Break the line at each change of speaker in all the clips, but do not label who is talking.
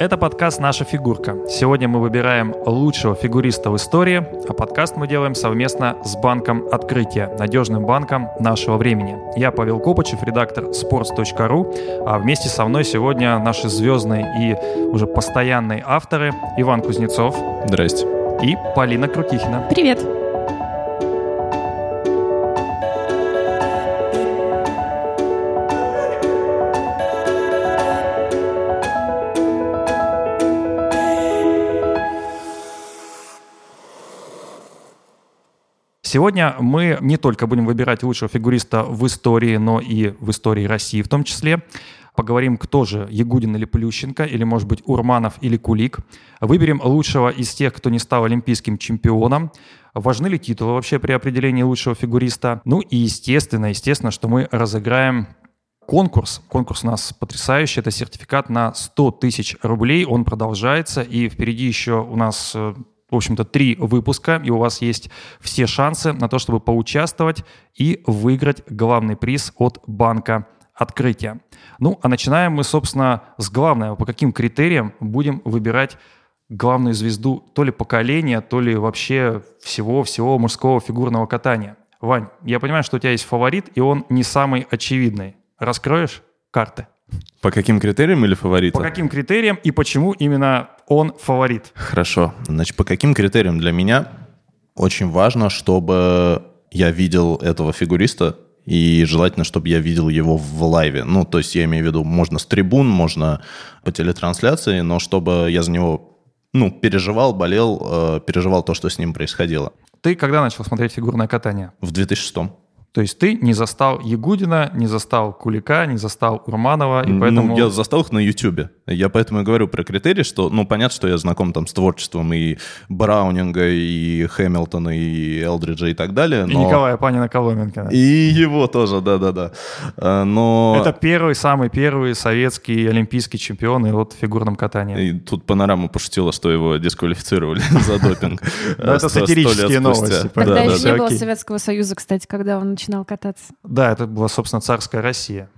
Это подкаст «Наша фигурка». Сегодня мы выбираем лучшего фигуриста в истории, а подкаст мы делаем совместно с банком «Открытие», надежным банком нашего времени. Я Павел Копачев, редактор sports.ru, а вместе со мной сегодня наши звездные и уже постоянные авторы Иван Кузнецов.
Здрасте.
И Полина Крутихина.
Привет.
Сегодня мы не только будем выбирать лучшего фигуриста в истории, но и в истории России в том числе. Поговорим, кто же, Ягудин или Плющенко, или, может быть, Урманов или Кулик. Выберем лучшего из тех, кто не стал олимпийским чемпионом. Важны ли титулы вообще при определении лучшего фигуриста? Ну и, естественно, естественно, что мы разыграем конкурс. Конкурс у нас потрясающий. Это сертификат на 100 тысяч рублей. Он продолжается. И впереди еще у нас э, в общем-то, три выпуска, и у вас есть все шансы на то, чтобы поучаствовать и выиграть главный приз от банка открытия. Ну, а начинаем мы, собственно, с главного. По каким критериям будем выбирать главную звезду то ли поколения, то ли вообще всего-всего мужского фигурного катания? Вань, я понимаю, что у тебя есть фаворит, и он не самый очевидный. Раскроешь карты?
По каким критериям или фаворита?
По каким критериям и почему именно он фаворит?
Хорошо. Значит, по каким критериям для меня очень важно, чтобы я видел этого фигуриста и желательно, чтобы я видел его в лайве. Ну, то есть я имею в виду, можно с трибун, можно по телетрансляции, но чтобы я за него, ну, переживал, болел, э, переживал то, что с ним происходило.
Ты когда начал смотреть фигурное катание?
В 2006
то есть ты не застал Ягудина, не застал Кулика, не застал Урманова, и поэтому...
Ну, я застал их на Ютубе. Я поэтому и говорю про критерии, что, ну, понятно, что я знаком там с творчеством и Браунинга, и Хэмилтона, и Элдриджа и так далее.
Но... И Николая Панина Коломенко.
И его тоже, да-да-да. А, но...
Это первый, самый первый советский олимпийский чемпион и вот в фигурном катании.
И тут панорама пошутила, что его дисквалифицировали за допинг.
Это сатирические новости.
Тогда еще не было Советского Союза, кстати, когда он начинал кататься.
Да, это была, собственно, царская Россия.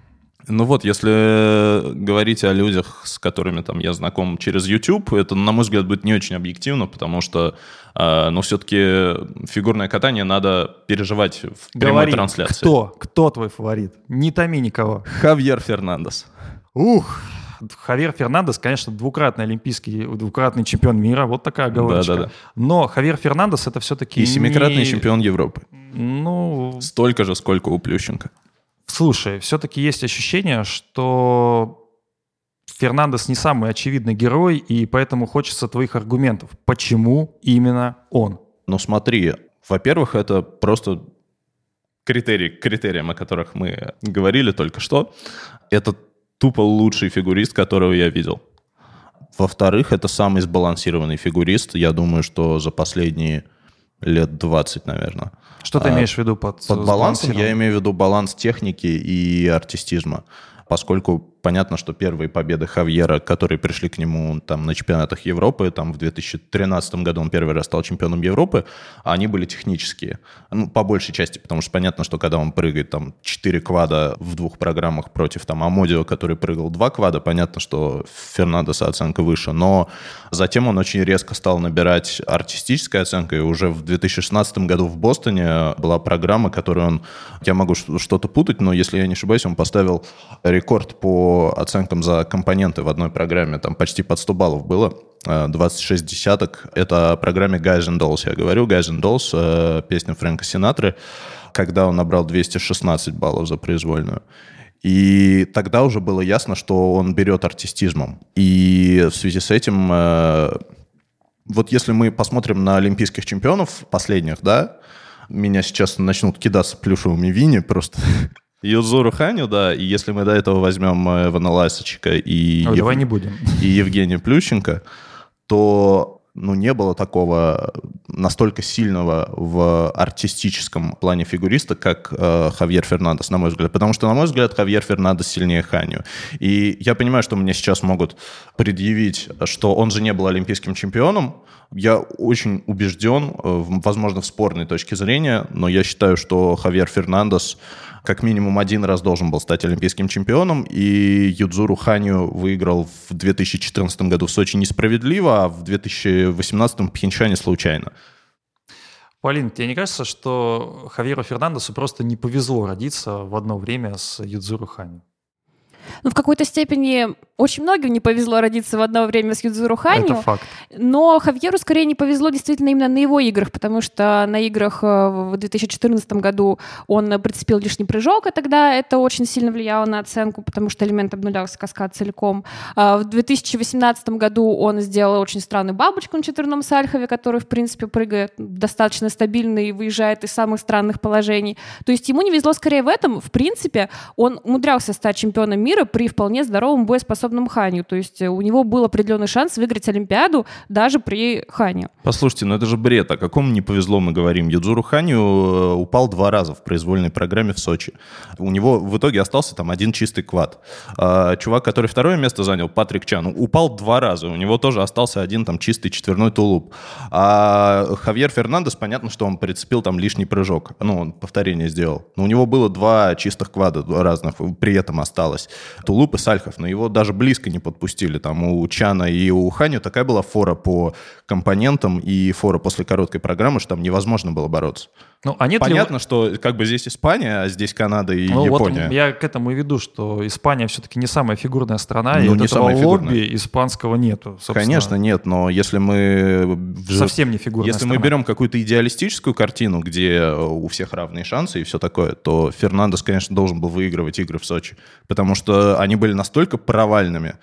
Ну вот, если говорить о людях, с которыми там я знаком через YouTube, это, на мой взгляд, будет не очень объективно, потому что, э, ну, все-таки фигурное катание надо переживать в прямой Говори, трансляции.
кто? Кто твой фаворит? Не томи никого.
Хавьер Фернандес.
Ух, Хавьер Фернандес, конечно, двукратный олимпийский, двукратный чемпион мира, вот такая оговорочка. Да, да, да. Но Хавьер Фернандес это все-таки
И семикратный не... чемпион Европы.
Ну...
Столько же, сколько у Плющенко.
Слушай, все-таки есть ощущение, что Фернандес не самый очевидный герой, и поэтому хочется твоих аргументов. Почему именно он?
Ну смотри, во-первых, это просто критерий, критериям, о которых мы говорили только что. Это тупо лучший фигурист, которого я видел. Во-вторых, это самый сбалансированный фигурист. Я думаю, что за последние лет 20, наверное.
Что ты а, имеешь в виду под
Под балансом я имею в виду баланс техники и артистизма. Поскольку понятно, что первые победы Хавьера, которые пришли к нему там на чемпионатах Европы, там в 2013 году он первый раз стал чемпионом Европы, они были технические. Ну, по большей части, потому что понятно, что когда он прыгает там 4 квада в двух программах против там Амодио, который прыгал 2 квада, понятно, что Фернандеса оценка выше, но затем он очень резко стал набирать артистической оценкой, и уже в 2016 году в Бостоне была программа, которую он, я могу что-то путать, но если я не ошибаюсь, он поставил рекорд по оценкам за компоненты в одной программе, там почти под 100 баллов было. 26 э, десяток. Это о программе Guys and Dolls. Я говорю, Guys and Dolls, э, песня Фрэнка Синатры, когда он набрал 216 баллов за произвольную. И тогда уже было ясно, что он берет артистизмом. И в связи с этим, э, вот если мы посмотрим на олимпийских чемпионов последних, да, меня сейчас начнут кидаться плюшевыми вини просто Юзуру Ханю, да, и если мы до этого возьмем Эвана Ласочка и,
Ой, Ев... давай не будем.
и Евгения Плющенко, то ну, не было такого настолько сильного в артистическом плане фигуриста, как э, Хавьер Фернандес, на мой взгляд. Потому что, на мой взгляд, Хавьер Фернандес сильнее Ханю. И я понимаю, что мне сейчас могут предъявить, что он же не был олимпийским чемпионом. Я очень убежден, э, возможно, в спорной точке зрения, но я считаю, что Хавьер Фернандес как минимум один раз должен был стать олимпийским чемпионом, и Юдзуру Ханю выиграл в 2014 году в Сочи несправедливо, а в 2018 в Пхенчане случайно.
Полин, тебе не кажется, что Хавьеру Фернандесу просто не повезло родиться в одно время с Юдзуру Ханю?
Ну, в какой-то степени очень многим не повезло родиться в одно время с Юдзуру Ханю.
Это факт.
Но Хавьеру скорее не повезло действительно именно на его играх, потому что на играх э, в 2014 году он прицепил лишний прыжок, и тогда это очень сильно влияло на оценку, потому что элемент обнулялся каскад целиком. А в 2018 году он сделал очень странную бабочку на четверном сальхове, который, в принципе, прыгает достаточно стабильно и выезжает из самых странных положений. То есть ему не везло скорее в этом. В принципе, он умудрялся стать чемпионом мира при вполне здоровом боеспособном Ханю. То есть у него был определенный шанс выиграть Олимпиаду даже при Хане.
Послушайте, ну это же бред. О каком не повезло мы говорим? Юдзуру Ханю э, упал два раза в произвольной программе в Сочи. У него в итоге остался там один чистый квад. А, чувак, который второе место занял, Патрик Чан, упал два раза. У него тоже остался один там чистый четверной тулуп. А Хавьер Фернандес, понятно, что он прицепил там лишний прыжок. Ну, он повторение сделал. Но у него было два чистых квада разных, при этом осталось. Тулуп и Сальхов, но его даже близко не подпустили. Там у Чана и у Ханю такая была фора по компонентам и фора после короткой программы, что там невозможно было бороться.
Ну, а нет
Понятно,
ли...
что как бы здесь Испания, а здесь Канада и
ну,
Япония.
Вот я к этому и веду, что Испания все-таки не самая фигурная страна, ну, и
не
вот этого лобби испанского нету. Собственно.
Конечно, нет, но если мы...
Совсем не фигурная
Если
страна.
мы берем какую-то идеалистическую картину, где у всех равные шансы и все такое, то Фернандес, конечно, должен был выигрывать игры в Сочи, потому что они были настолько провальными.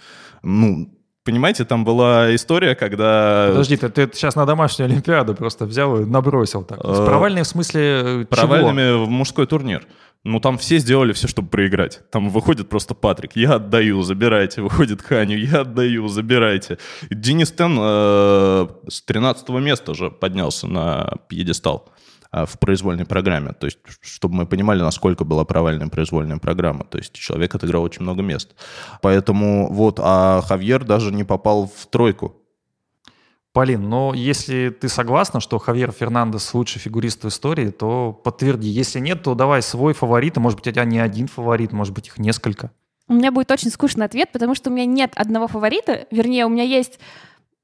Ну, Понимаете, там была история, когда...
Подожди, ты, ты сейчас на домашнюю Олимпиаду просто взял и набросил так.
Э,
Провальные в смысле
Провальными
чего?
в мужской турнир. Ну, там все сделали все, чтобы проиграть. Там выходит просто Патрик, я отдаю, забирайте. Выходит Ханю, я отдаю, забирайте. Денис Тен э, с 13 места же поднялся на пьедестал э, в произвольной программе. То есть, чтобы мы понимали, насколько была провальная произвольная программа. То есть, человек отыграл очень много мест. Поэтому вот, а Хавьер даже не попал в тройку.
Полин, но если ты согласна, что Хавьер Фернандес лучший фигурист в истории, то подтверди. Если нет, то давай свой фаворит, а может быть, у тебя не один фаворит, может быть, их несколько.
У меня будет очень скучный ответ, потому что у меня нет одного фаворита. Вернее, у меня есть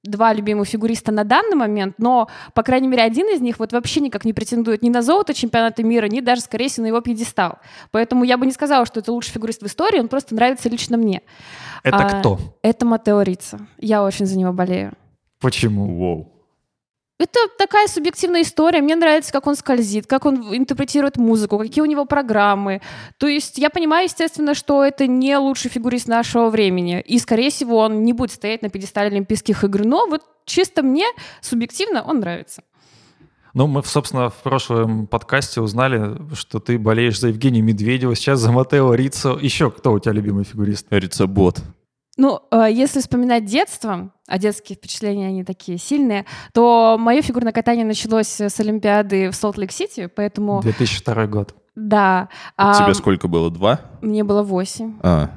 два любимых фигуриста на данный момент, но, по крайней мере, один из них вот вообще никак не претендует ни на золото чемпионата мира, ни даже, скорее всего, на его пьедестал. Поэтому я бы не сказала, что это лучший фигурист в истории, он просто нравится лично мне.
Это
А,
кто?
Это Матео Рица. Я очень за него болею.
Почему?
Воу.
Это такая субъективная история. Мне нравится, как он скользит, как он интерпретирует музыку, какие у него программы. То есть я понимаю, естественно, что это не лучший фигурист нашего времени. И, скорее всего, он не будет стоять на пьедестале Олимпийских игр. Но вот чисто мне, субъективно, он нравится.
Ну, мы, собственно, в прошлом подкасте узнали, что ты болеешь за Евгения Медведева, сейчас за Матео Рицо. Еще кто у тебя любимый фигурист?
Рицебот.
Ну, э, если вспоминать детство, а детские впечатления, они такие сильные, то мое фигурное катание началось с Олимпиады в Солт-Лейк-Сити, поэтому...
2002 год.
Да.
Тебе
а,
сколько было? Два?
Мне было восемь.
А,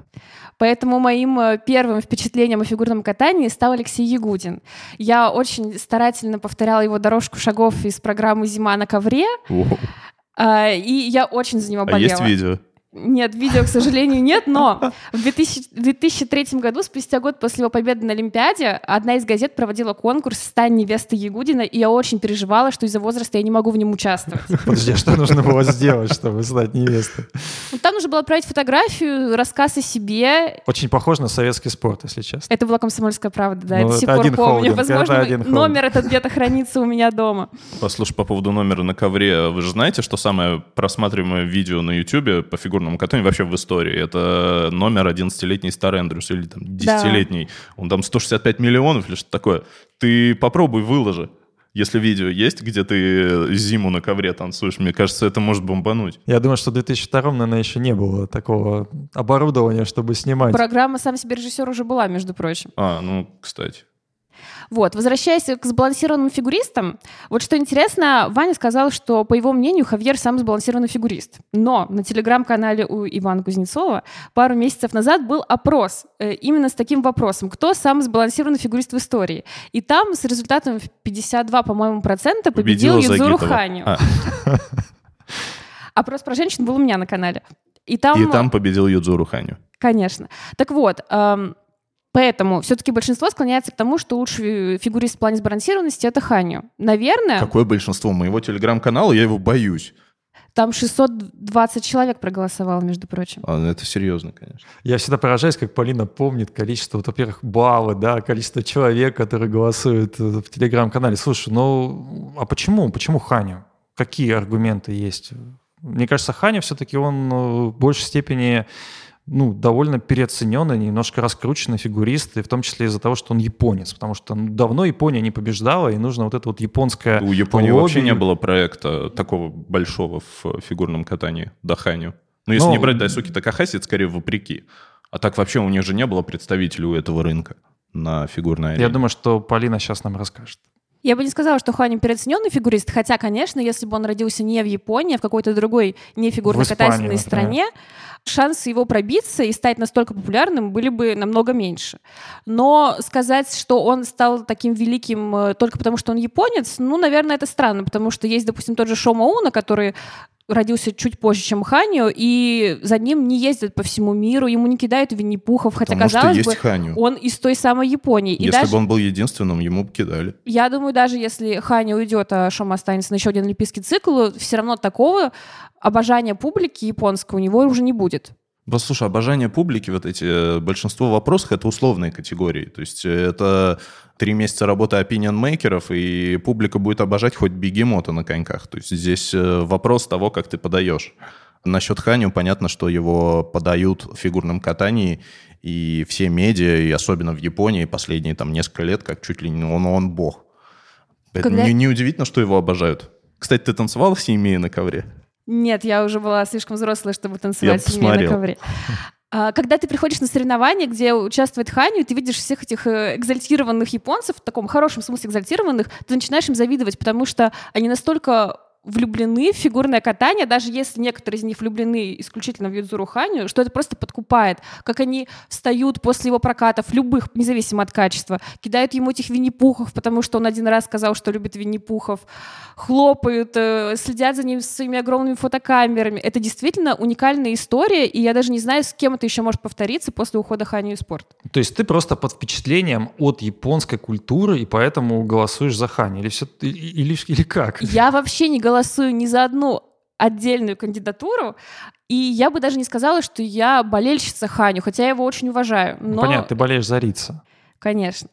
Поэтому моим э, первым впечатлением о фигурном катании стал Алексей Ягудин. Я очень старательно повторяла его дорожку шагов из программы «Зима на ковре»,
воу.
а, и я очень за него
А
болела.
есть видео?
Нет, видео, к сожалению, нет, но в 2000 2003 году, спустя год после его победы на Олимпиаде, одна из газет проводила конкурс «Стань невестой Ягудина», и я очень переживала, что из-за возраста я не могу в нем участвовать.
Подожди, а что нужно было сделать, чтобы стать невестой?
Ну, Там нужно было отправить фотографию, рассказ о себе.
Очень похож на советский спорт, если честно.
Это была «Комсомольская правда», да,
Ну,
я до
это
сих пор помню.
холдинг, это
Возможно,
один
номер этот где-то хранится у меня дома.
Послушай, по поводу номера на ковре, вы же знаете, что самое просматриваемое видео на Ютубе по фигурному катанию вообще в истории? Это номер 11-летний Стар Эндрюс или там 10-летний. Он там 165 миллионов или что-то такое. Ты попробуй выложи. Если видео есть, где ты зиму на ковре танцуешь, мне кажется, это может бомбануть.
Я думаю, что в 2002, наверное, еще не было такого оборудования, чтобы снимать.
Программа «Сам себе режиссер» уже была, между прочим.
А, ну, кстати.
Вот, возвращаясь к сбалансированным фигуристам, вот что интересно, Ваня сказал, что, по его мнению, Хавьер самый сбалансированный фигурист. Но на телеграм-канале у Ивана Кузнецова пару месяцев назад был опрос э, именно с таким вопросом, кто самый сбалансированный фигурист в истории. И там с результатом в 52, по-моему, процента победил
Победила
Юзуру
Загитова.
Ханю.
А,
Опрос про женщин был у меня на канале. И там,
И там победил Юдзуру Ханю.
конечно. Так вот, эм, поэтому все-таки большинство склоняется к тому, что лучший фигурист в плане сбалансированности это Ханю. Наверное,
Какое большинство моего телеграм-канала, я его боюсь.
там 620 человек проголосовало, между прочим.
А, Это серьезно, конечно.
Я всегда поражаюсь, как Полина помнит количество, вот, во-первых, баллы, да, количество человек, которые голосуют э, в телеграм-канале. Слушай, ну а почему? Почему Ханя? Какие аргументы есть? Мне кажется, Ханя все-таки он э, в большей степени ну, довольно переоцененный, немножко раскрученный фигурист, и в том числе из-за того, что он японец, потому что ну, давно Япония не побеждала, и нужно вот это вот японское
У Японии
лобби.
вообще не было проекта такого большого в фигурном катании Даханю. Ну, если
Ну,
не брать Дайсуки Такахаси, это скорее вопреки. А так вообще у них же не было представителей у этого рынка на фигурной арене.
Я думаю, что Полина сейчас нам расскажет.
Я бы не сказала, что Ханин переоцененный фигурист, хотя, конечно, если бы он родился не в Японии, а в какой-то другой не фигурно-катательной
В Испании,
стране, шансы его пробиться и стать настолько популярным были бы намного меньше. Но сказать, что он стал таким великим э, только потому, что он японец, ну, наверное, это странно, потому что есть, допустим, тот же Шома Уна, который родился чуть позже, чем Ханю, и за ним не ездят по всему миру, ему не кидают Винни-Пухов, хотя,
Потому
казалось бы,
Ханю.
он из той самой Японии. И
Если
даже...
бы он был единственным, ему бы кидали.
Я думаю, даже если Ханя уйдет, а Шома останется на еще один олимпийский цикл, все равно такого обожания публики японского у него уже не будет.
Послушай, обожание публики, вот эти, э, большинство вопросов, это условные категории. То есть э, это три месяца работы opinion-мейкеров, и публика будет обожать хоть бегемота на коньках. То есть здесь э, вопрос того, как ты подаешь. Насчет Ханю понятно, что его подают в фигурном катании, и все медиа, и особенно в Японии последние там несколько лет, как чуть ли не он, он бог.
Когда-
не, неудивительно, что его обожают. Кстати, ты танцевал с ними на ковре?
Нет, я уже была слишком взрослая, чтобы танцевать
Я
с ними на ковре. А, Когда ты приходишь на соревнования, где участвует Ханю, и ты видишь всех этих э, экзальтированных японцев, в таком хорошем смысле экзальтированных, ты начинаешь им завидовать, потому что они настолько влюблены в фигурное катание, даже если некоторые из них влюблены исключительно в Юдзуру Ханю, что это просто подкупает. Как они встают после его прокатов, любых, независимо от качества, кидают ему этих винни-пухов, потому что он один раз сказал, что любит винни-пухов, хлопают, э, следят за ним своими огромными фотокамерами. Это действительно уникальная история, и я даже не знаю, с кем это еще может повториться после ухода Ханю из спорта.
То есть ты просто под впечатлением от японской культуры и поэтому голосуешь за Хани? Или, все, или, или как?
Я вообще не голосую ни за одну отдельную кандидатуру, и я бы даже не сказала, что я болельщица Ханю, хотя я его очень уважаю.
Ну,
Но,
Понятно, ты болеешь за Рица.
конечно.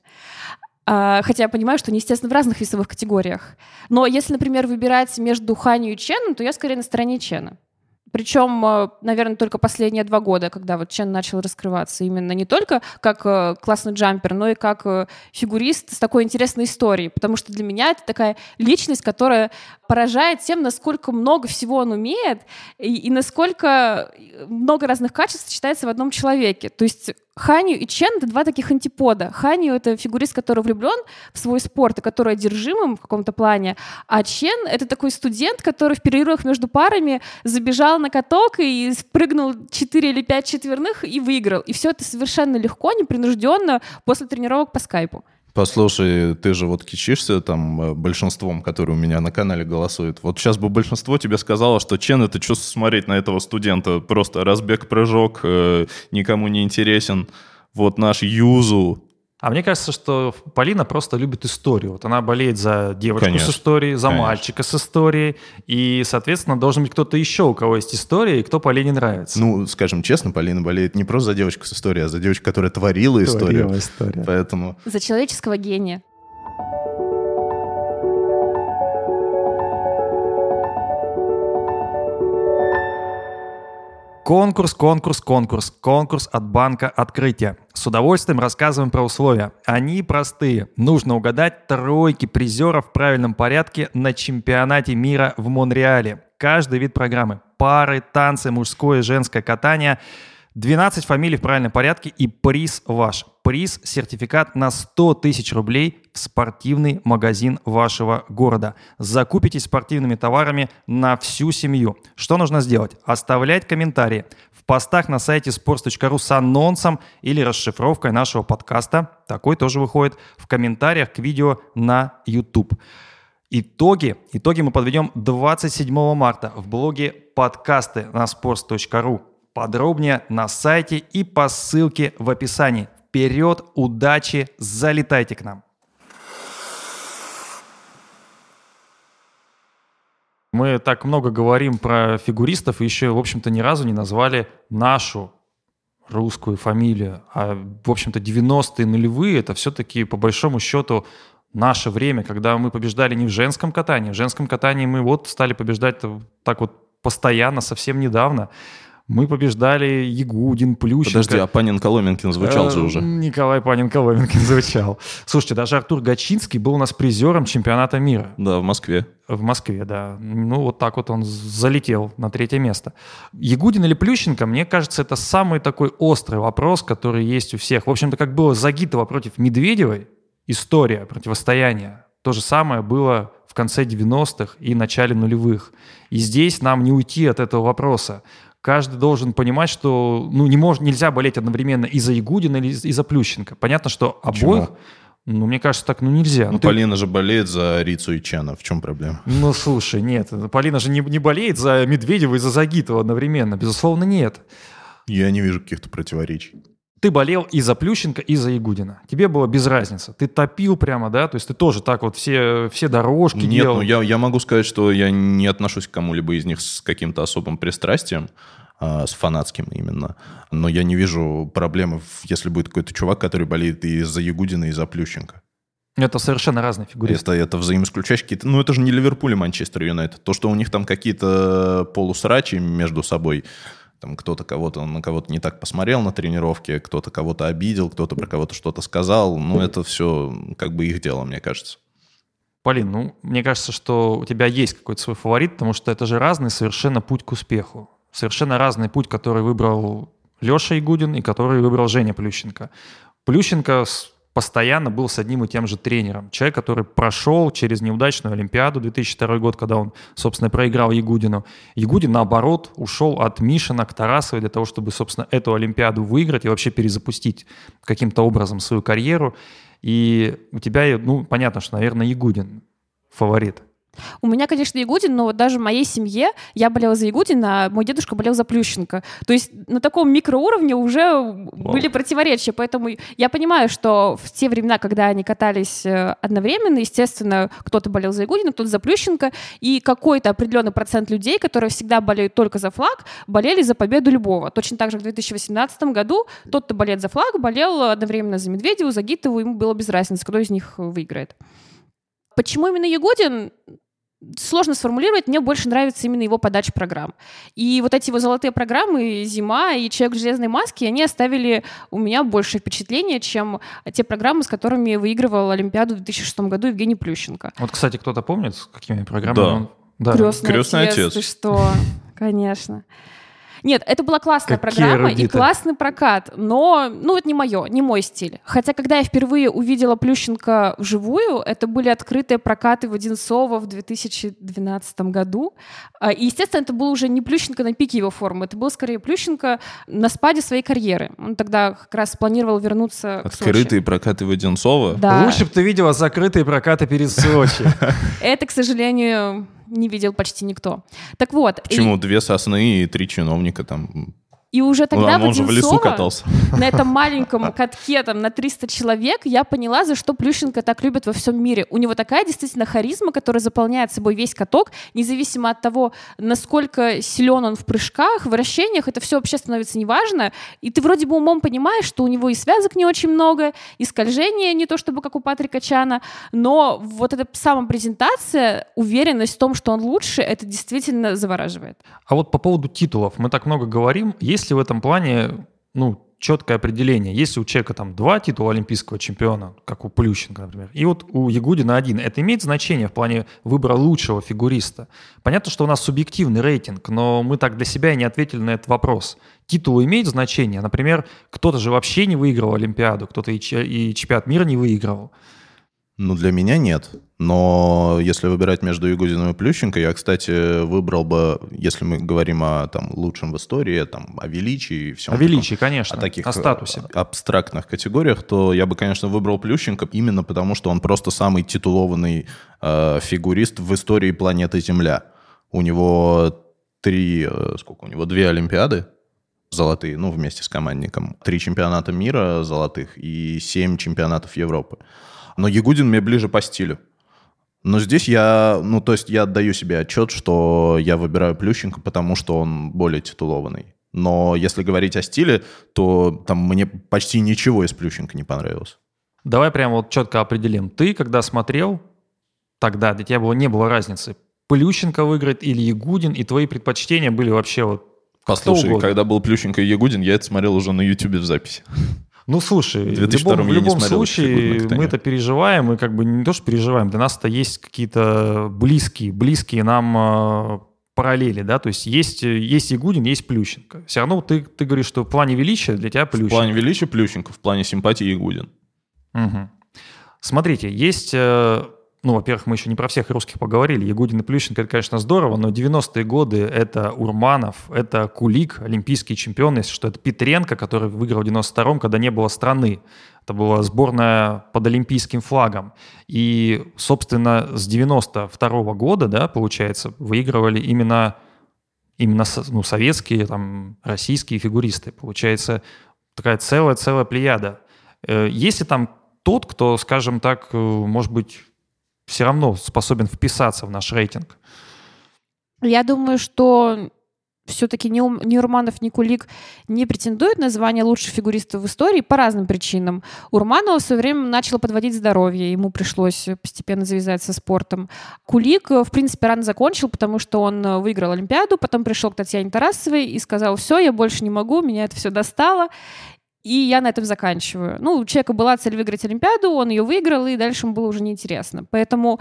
А, хотя я понимаю, что они, естественно, в разных весовых категориях. Но если, например, выбирать между Ханю и Ченом, то я скорее на стороне Чена. Причем, э, наверное, только последние два года, когда вот Чен начал раскрываться именно не только как э, классный джампер, но и как э, фигурист с такой интересной историей. Потому что для меня это такая личность, которая поражает тем, насколько много всего он умеет и, и насколько много разных качеств сочетается в одном человеке. То есть Ханю и Чен — это два таких антипода. Ханю — это фигурист, который влюблен в свой спорт и который одержим им в каком-то плане, а Чен — это такой студент, который в перерывах между парами забежал на каток и спрыгнул 4 или 5 четверных и выиграл. И все это совершенно легко, непринужденно после тренировок по скайпу.
Послушай, ты же вот кичишься там э, большинством, которые у меня на канале голосуют. Вот сейчас бы большинство тебе сказало, что Чен, это что смотреть на этого студента? Просто разбег-прыжок, э, никому не интересен. Вот наш Юзу.
А мне кажется, что Полина просто любит историю. Вот она болеет за девочку
Конечно,
с историей, за
конечно.
мальчика с историей. И, соответственно, должен быть кто-то еще, у кого есть история, и кто Полине нравится.
Ну, скажем честно, Полина болеет не просто за девочку с историей, а за девочку, которая творила историю.
Творила история.
Поэтому
За человеческого гения.
Конкурс, конкурс, конкурс. Конкурс от банка открытия. С удовольствием рассказываем про условия. Они простые. Нужно угадать тройки призеров в правильном порядке на чемпионате мира в Монреале. Каждый вид программы. Пары, танцы, мужское и женское катание. 12 фамилий в правильном порядке и приз ваш. Приз – сертификат на 100 тысяч рублей в спортивный магазин вашего города. Закупитесь спортивными товарами на всю семью. Что нужно сделать? Оставлять комментарии в постах на сайте sports.ru с анонсом или расшифровкой нашего подкаста. Такой тоже выходит в комментариях к видео на YouTube. Итоги. Итоги мы подведем 27 марта в блоге подкасты на sports.ru. Подробнее на сайте и по ссылке в описании. Вперед, удачи, залетайте к нам. Мы так много говорим про фигуристов и еще, в общем-то, ни разу не назвали нашу русскую фамилию. А, в общем-то, 90-е нулевые — это все-таки, по большому счету, наше время, когда мы побеждали не в женском катании. В женском катании мы вот стали побеждать так вот постоянно, совсем недавно. Мы побеждали Ягудин, Плющенко.
Подожди, а Панин Коломенкин звучал же уже.
Николай Панин Коломенкин звучал. Слушайте, даже Артур Гачинский был у нас призером чемпионата мира.
Да, в Москве.
В Москве, да. Ну, вот так вот он залетел на третье место. Ягудин или Плющенко, мне кажется, это самый такой острый вопрос, который есть у всех. В общем-то, как было Загитова против Медведевой, история противостояния. То же самое было в конце 90-х и начале нулевых. И здесь нам не уйти от этого вопроса каждый должен понимать, что ну, не мож, нельзя болеть одновременно и за Ягудина, и за Плющенко. Понятно, что обоих... Ну, мне кажется, так ну нельзя.
Ну, ну Полина же болеет за Рицу и Чана. В чем проблема?
Ну, слушай, нет. Полина же не, не болеет за Медведева и за Загитова одновременно. Безусловно, нет.
Я не вижу каких-то противоречий.
Ты болел и за Плющенко, и за Ягудина. Тебе было без разницы. Ты топил прямо, да? То есть ты тоже так вот все, все дорожки
Нет,
делал.
ну я, я могу сказать, что я не отношусь к кому-либо из них с каким-то особым пристрастием а, с фанатским именно. Но я не вижу проблемы, если будет какой-то чувак, который болеет и за Ягудина, и за Плющенко.
Это совершенно разные фигуры.
Это, это взаимоисключающие какие-то... Ну, это же не Ливерпуль и Манчестер Юнайтед. То, что у них там какие-то полусрачи между собой, там кто-то кого-то на кого-то не так посмотрел на тренировке, кто-то кого-то обидел, кто-то про кого-то что-то сказал. Ну, это все как бы их дело, мне кажется.
Полин, ну, мне кажется, что у тебя есть какой-то свой фаворит, потому что это же разный совершенно путь к успеху. Совершенно разный путь, который выбрал Леша Игудин и который выбрал Женя Плющенко. Плющенко постоянно был с одним и тем же тренером. Человек, который прошел через неудачную Олимпиаду 2002 год, когда он, собственно, проиграл Ягудину. Ягудин, наоборот, ушел от Мишина к Тарасовой для того, чтобы, собственно, эту Олимпиаду выиграть и вообще перезапустить каким-то образом свою карьеру. И у тебя, ну, понятно, что, наверное, Ягудин фаворит.
У меня, конечно, Ягудин, но вот даже в моей семье я болела за Ягудина, а мой дедушка болел за Плющенко. То есть на таком микроуровне уже Вау. были противоречия. Поэтому я понимаю, что в те времена, когда они катались э, одновременно, естественно, кто-то болел за Ягудина, кто-то за Плющенко, и какой-то определенный процент людей, которые всегда болеют только за флаг, болели за победу любого. Точно так же в 2018 году тот, кто болеет за флаг, болел одновременно за Медведеву, за Гитову, ему было без разницы, кто из них выиграет. Почему именно Ягудин? Сложно сформулировать, мне больше нравится именно его подача программ. И вот эти его золотые программы «Зима» и «Человек в железной маске», они оставили у меня большее впечатление, чем те программы, с которыми выигрывал Олимпиаду в 2006 году Евгений Плющенко.
Вот, кстати, кто-то помнит, с какими программами
да.
он...
Да. Крестный,
Крестный
отец.
отец.
Ты что? Конечно. Нет, это была классная
Какие
программа
эрудиты.
и классный прокат, но, ну, это не мое, не мой стиль. Хотя, когда я впервые увидела Плющенко вживую, это были открытые прокаты в Одинцово в 2012 году. А, И, естественно, это был уже не Плющенко на пике его формы, это был скорее Плющенко на спаде своей карьеры. Он тогда как раз планировал вернуться к Сочи.
Открытые прокаты Воденцова.
Да.
Лучше бы ты видела закрытые прокаты перед Сочи.
Это, к сожалению, не видел почти никто. Так вот. и-
Почему две сосны и три чиновника там?
И, уже
Ну,
тогда
а он же в лесу катался.
на этом маленьком катке там на 300 человек, я поняла, за что Плющенко так любят во всем мире. У него такая действительно харизма, которая заполняет собой весь каток, независимо от того, насколько силен он в прыжках, в вращениях, это все вообще становится неважно. И ты вроде бы умом понимаешь, что у него и связок не очень много, и скольжения не то чтобы как у Патрика Чана, но вот эта самопрезентация, уверенность в том, что он лучше, это действительно завораживает.
А вот по поводу титулов мы так много говорим. Есть ли в этом плане ну, четкое определение? Если у человека там два титула олимпийского чемпиона, как у Плющенко, например, и вот у Ягудина один, это имеет значение в плане выбора лучшего фигуриста? Понятно, что у нас субъективный рейтинг, но мы так для себя и не ответили на этот вопрос. Титул имеет значение? Например, кто-то же вообще не выиграл Олимпиаду, кто-то и, и чемпионат мира не выигрывал.
Ну, для меня нет. Но если выбирать между Ягудиным и Плющенко, я, кстати, выбрал бы, если мы говорим о там, лучшем в истории, там, о величии и всем.
О величии, конечно.
О таких
о статусе.
Э, абстрактных категориях, то я бы, конечно, выбрал Плющенко именно потому, что он просто самый титулованный э, фигурист в истории планеты Земля. У него три, э, сколько у него, две Олимпиады, золотые, ну, вместе с командником, три чемпионата мира золотых и семь чемпионатов Европы. Но Ягудин мне ближе по стилю. Но здесь я, ну, то есть я отдаю себе отчет, что я выбираю Плющенко, потому что он более титулованный. Но если говорить о стиле, то там мне почти ничего из Плющенко не понравилось.
Давай прямо вот четко определим. Ты, когда смотрел, тогда для тебя было, не было разницы, Плющенко выиграет или Ягудин, и твои предпочтения были вообще вот
Послушай, когда был Плющенко и Ягудин, я это смотрел уже на Ютубе в записи.
Ну, слушай, в, любом, в любом случае мы это переживаем, и как бы не то, что переживаем, для нас это есть какие-то близкие, близкие нам э, параллели, да, то есть есть, есть Ягудин, есть Плющенко. Все равно ты, ты говоришь, что в плане величия для тебя Плющенко.
В плане величия Плющенко, в плане симпатии Ягудин.
Угу. Смотрите, есть э, ну, во-первых, мы еще не про всех русских поговорили. Ягудин и Плющенко, это, конечно, здорово, но 90-е годы — это Урманов, это Кулик, олимпийский чемпион, если что, это Петренко, который выиграл в 92-м, когда не было страны. Это была сборная под олимпийским флагом. И, собственно, с 92 -го года, да, получается, выигрывали именно, именно ну, советские, там, российские фигуристы. Получается, такая целая-целая плеяда. Э, если там тот, кто, скажем так, э, может быть, все равно способен вписаться в наш рейтинг?
Я думаю, что все-таки ни, ни Урманов, ни Кулик не претендуют на звание лучших фигуристов в истории по разным причинам. Урманова в свое время начала подводить здоровье, ему пришлось постепенно завязать со спортом. Кулик, в принципе, рано закончил, потому что он выиграл Олимпиаду, потом пришел к Татьяне Тарасовой и сказал, все, я больше не могу, меня это все достало. И я на этом заканчиваю. Ну, у человека была цель выиграть Олимпиаду, он ее выиграл, и дальше ему было уже неинтересно. Поэтому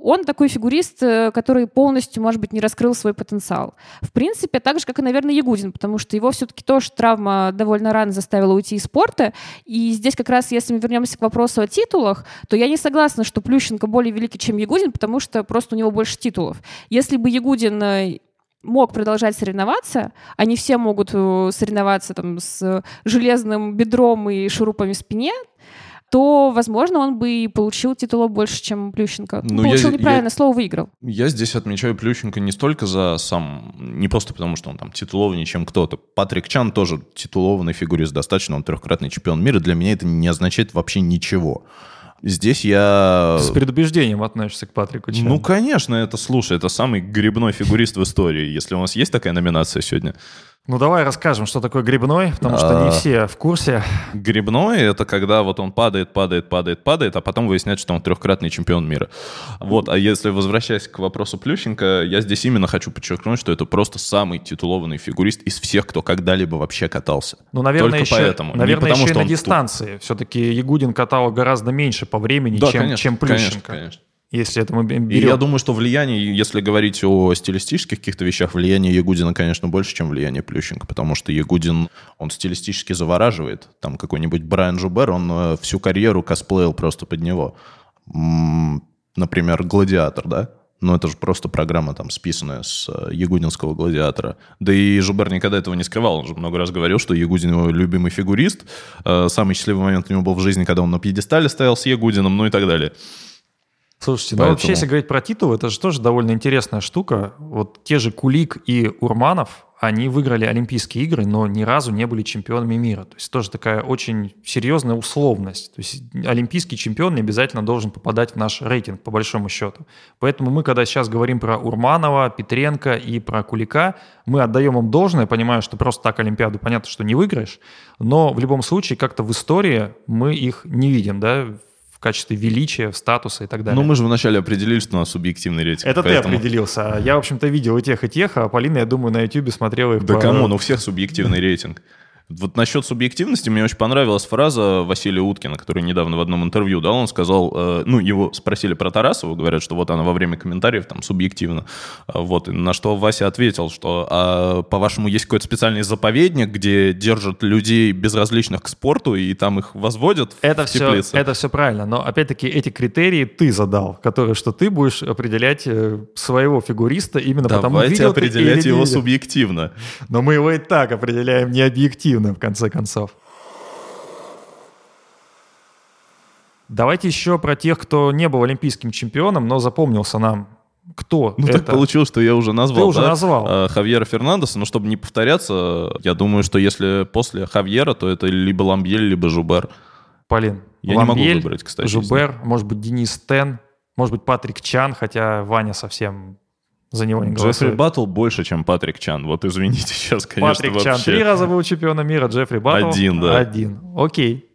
он такой фигурист, э, который полностью, может быть, не раскрыл свой потенциал. В принципе, так же, как и, наверное, Ягудин, потому что его все-таки тоже травма довольно рано заставила уйти из спорта. И здесь как раз, если мы вернемся к вопросу о титулах, то я не согласна, что Плющенко более великий, чем Ягудин, потому что просто у него больше титулов. Если бы Ягудин э, мог продолжать соревноваться, они все могут э, соревноваться там с железным бедром и шурупами в спине, то, возможно, он бы и получил титула больше, чем Плющенко. Ну, получил я, неправильно, я, слово выиграл.
Я здесь отмечаю Плющенко не столько за сам... Не просто потому, что он там титулованнее, чем кто-то. Патрик Чан тоже титулованный фигурист достаточно, он трехкратный чемпион мира. Для меня это не означает вообще ничего. Здесь я...
С предубеждением относишься к Патрику Чану.
Ну, конечно, это, слушай, это самый грибной фигурист в истории. Если у нас есть такая номинация сегодня,
ну давай расскажем, что такое грибной, потому что не а. все в курсе.
Грибной — это когда вот он падает, падает, падает, падает, а потом выясняется, что он трехкратный чемпион мира. Вот, а если возвращаясь к вопросу Плющенко, я здесь именно хочу подчеркнуть, что это просто самый титулованный фигурист из всех, кто когда-либо вообще катался.
Ну, наверное, Только еще, поэтому. Наверное, потому, еще и на дистанции. Все-таки Ягудин катал гораздо меньше по времени, да, чем, конечно, чем Плющенко. Конечно, конечно если это мы берем. И
я думаю, что влияние, если говорить о стилистических каких-то вещах, влияние Ягудина, конечно, больше, чем влияние Плющенко, потому что Ягудин, он стилистически завораживает. Там какой-нибудь Брайан Жубер, он э, всю карьеру косплеил просто под него. Например, «Гладиатор», да? Ну, это же просто программа там списанная с э, Ягудинского гладиатора. Да и Жубер никогда этого не скрывал. Он же много раз говорил, что Ягудин его любимый фигурист. Э, самый счастливый момент у него был в жизни, когда он на пьедестале стоял с Ягудином, ну и так далее.
Слушайте, Поэтому... ну вообще, если говорить про титул, это же тоже довольно интересная штука. Вот те же Кулик и Урманов, они выиграли Олимпийские игры, но ни разу не были чемпионами мира. То есть тоже такая очень серьезная условность. То есть олимпийский чемпион не обязательно должен попадать в наш рейтинг, по большому счету. Поэтому мы, когда сейчас говорим про Урманова, Петренко и про Кулика, мы отдаем им должное, понимая, что просто так Олимпиаду понятно, что не выиграешь, но в любом случае как-то в истории мы их не видим, да, в качестве величия, статуса и так далее.
Ну, мы же вначале определили, что у нас субъективный рейтинг.
Это поэтому... ты определился. Я, в общем-то, видел и тех, и тех, а Полина, я думаю, на YouTube смотрела их
Да по... кому? Ну, у всех субъективный рейтинг. Вот насчет субъективности мне очень понравилась фраза Василия Уткина, который недавно в одном интервью дал. Он сказал, э, ну, его спросили про Тарасову, говорят, что вот она во время комментариев там субъективно. А Вот, на что Вася ответил, что, а, по-вашему, есть какой-то специальный заповедник, где держат людей безразличных к спорту, и там их возводят
Это
в
все,
теплице?
это все правильно, но опять-таки эти критерии ты задал, которые, что ты будешь определять э, своего фигуриста именно потому,
Давайте
видел ты
определять
не
его
видел.
субъективно.
Но мы его и так определяем не объективно, в конце концов. Давайте еще про тех, кто не был олимпийским чемпионом, но запомнился нам. Кто
Ну,
это?
так получилось, что я уже назвал.
Ты уже
да,
назвал.
э, Хавьера Фернандеса, но чтобы не повторяться, я думаю, что если после Хавьера, то это либо Ламбьель, либо Жубер.
Полин.
Я не могу
Ламбель,
выбрать, кстати.
Жубер, может быть, Денис Тен, может быть, Патрик Чан, хотя Ваня совсем за него не
Джеффри
голосует.
Баттл больше, чем Патрик Чан. Вот извините, сейчас, конечно,
Патрик Чан
вообще...
три раза был чемпионом мира, Джеффри Баттл
Один, да.
Один. Окей.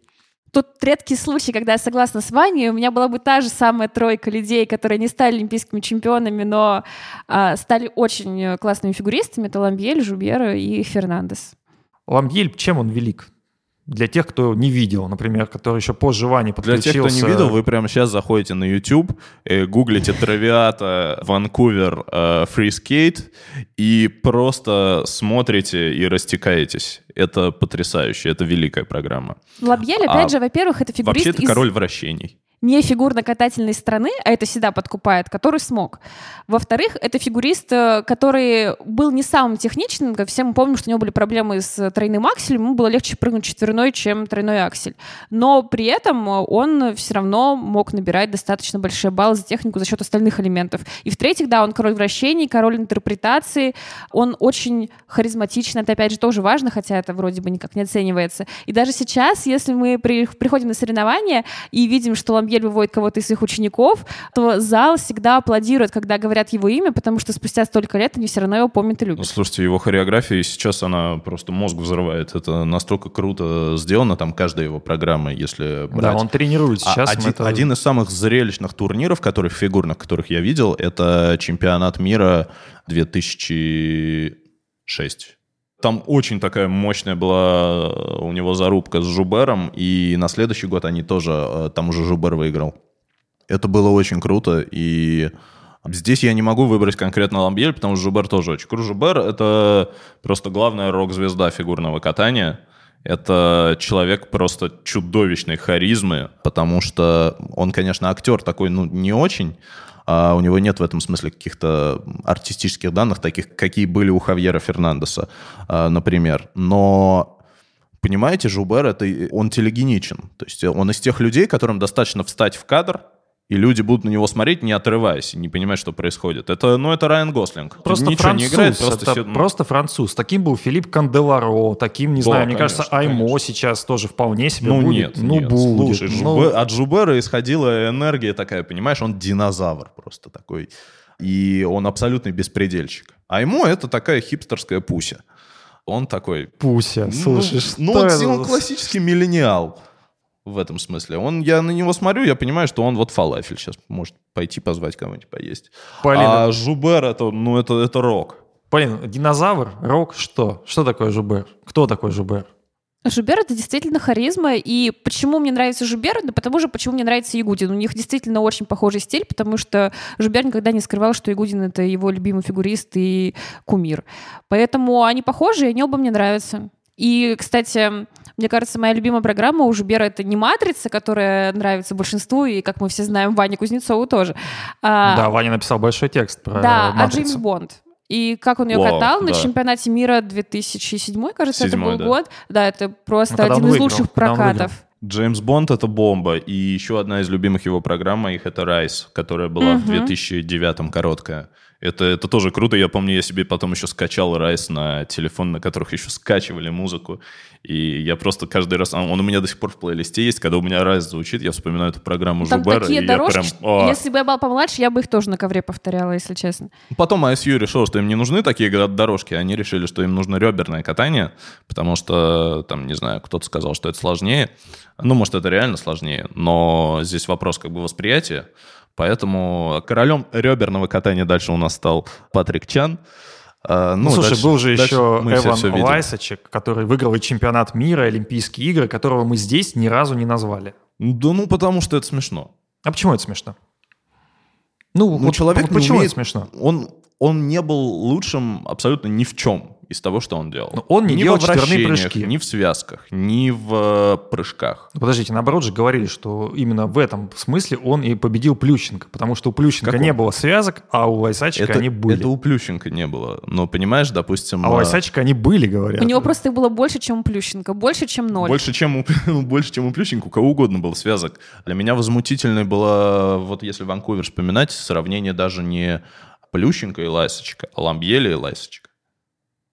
Тут редкий случай, когда я согласна с Ваней. У меня была бы та же самая тройка людей, которые не стали олимпийскими чемпионами, но а, стали очень э, классными фигуристами. Это Ламбьель, Жубер и Фернандес.
Ламбьель, чем он велик? Для тех, кто не видел, например, который еще позже Вани
Для
подключился.
тех, кто не видел, вы прямо сейчас заходите на YouTube, э, гуглите Травиата, Ванкувер, э, free skate и просто смотрите и растекаетесь. Это потрясающе, это великая программа.
Ламбьель,
А
опять же, во-первых, это фигурист
Вообще, это
из
король вращений.
Не фигурно-катательной страны, а это всегда подкупает, который смог. Во-вторых, это фигурист, э, который был не самым техничным. как Все мы помним, что у него были проблемы с тройным акселем. Ему было легче прыгнуть четверной, чем тройной аксель. Но при этом он все равно мог набирать достаточно большие баллы за технику за счет остальных элементов. И в-третьих, да, он король вращений, король интерпретации. Он очень харизматичный. Это, опять же, тоже важно, хотя это вроде бы никак не оценивается. И даже сейчас, если мы при- приходим на соревнования и видим, что Ламбьель выводит кого-то из своих учеников, то зал всегда аплодирует, когда говорят его имя, потому что спустя столько лет они все равно его помнят и
Ну,
любят.
слушайте, его хореография сейчас она просто мозг взрывает. Это настолько круто сделано, там каждая его программа, если
Да,
брать.
он тренирует
А
сейчас. мы
один,
это-
один из самых зрелищных турниров, которых фигурных, которых я видел, это чемпионат мира 2006. Там очень такая мощная была э, у него зарубка с Жубером, и на следующий год они тоже, э, там уже Жубер выиграл. Это было очень круто, и здесь я не могу выбрать конкретно Ламбьель, потому что Жубер тоже очень круто. Жубер — это просто главная рок-звезда фигурного катания. Это человек просто чудовищной харизмы, потому что он, конечно, актер такой, ну, не очень, а у него нет в этом смысле каких-то артистических данных, таких, какие были у Хавьера Фернандеса, а, например. Но понимаете, Жубер, это, он телегеничен. То есть он из тех людей, которым достаточно встать в кадр, и люди будут на него смотреть, не отрываясь, и не понимать, что происходит. Это, ну, это Райан Гослинг.
Просто
Ничего
француз,
не играет, просто...
это
ну,
просто француз. Таким был Филипп Канделаро, таким, не
Да,
знаю, мне
конечно,
кажется, Аймо
конечно.
сейчас тоже вполне себе
Ну
будет.
нет,
ну
нет.
будет.
Слушай,
ну,
Жубе- от Жубера исходила энергия такая, понимаешь, он динозавр просто такой. И он абсолютный беспредельщик. А ему это такая хипстерская пуся. Он такой...
Пуся,
ну,
слушай, что
ну, он,
это
он классический миллениал в этом смысле. Он, я на него смотрю, я понимаю, что он вот фалафель сейчас может пойти позвать кого-нибудь поесть.
Полин,
А Жубер это, ну, это, это рок.
Полин, динозавр, рок, что? Что такое Жубер? Кто такой Жубер?
Жубер — это действительно харизма, и почему мне нравится Жубер? Да потому же, почему мне нравится Ягудин. У них действительно очень похожий стиль, потому что Жубер никогда не скрывал, что Ягудин — это его любимый фигурист и кумир. Поэтому они похожи, и они оба мне нравятся. И, кстати, мне кажется, моя любимая программа у Жубера — это не «Матрица», которая нравится большинству, и, как мы все знаем, Ване Кузнецову тоже. А,
Да, Ваня написал большой текст про
да, а
«Матрицу».
Джеймс Бонд. И как он ее
Вау,
катал на
да.
чемпионате мира 2007, кажется,
Седьмой,
это
да.
был год. Да, это просто
Ну,
один из
выиграл,
лучших прокатов.
Джеймс Бонд — это бомба. И еще одна из любимых его программ моих — это «Райс», которая была в 2009-м короткая. Это, это тоже круто. Я помню, я себе потом еще скачал «Райс» на телефон, на которых еще скачивали музыку. И я просто каждый раз... Он у меня до сих пор в плейлисте есть. Когда у меня «Райс» звучит, я вспоминаю эту программу
Там
Жубера.
такие
и
дорожки,
я прям...
если бы я была помладше, я бы их тоже на ковре повторяла, если честно.
Потом ISU решил, что им не нужны такие дорожки. Они решили, что им нужно реберное катание, потому что, там, не знаю, кто-то сказал, что это сложнее. Ну, может, это реально сложнее, но здесь вопрос как бы восприятия. Поэтому королем реберного катания дальше у нас стал Патрик Чан. А,
Ну, слушай,
дальше-
был же еще
все
Эван
всё видим.
Лайсачек, который выиграл и чемпионат мира, и Олимпийские игры, которого мы здесь ни разу не назвали.
Да ну, потому что это смешно.
А почему это смешно? Ну,
Ну,
вот
человек
вот
не
почему
умеет-
это смешно?
Он, он не был лучшим абсолютно ни в чем из того, что он делал.
Но он не
ни
делал четверные
вращениях,
прыжки.
Ни в связках, ни в э, прыжках.
Ну, подождите, наоборот же говорили, что именно в этом смысле он и победил Плющенко, потому что у Плющенко
Каком?
не было связок, а у Лайсачика
Это,
они были.
это у Плющенко не было. Но понимаешь, допустим...
А у
э,
Лайсачика они были, говорят.
У него просто их было больше, чем у Плющенко, больше, чем ноль.
Больше, чем у, больше, чем у Плющенко, у кого угодно был связок. Для меня возмутительной было, вот если Ванкувер вспоминать, сравнение даже не Плющенко и Лайсочка, а Ламбьеля и Лайсочка.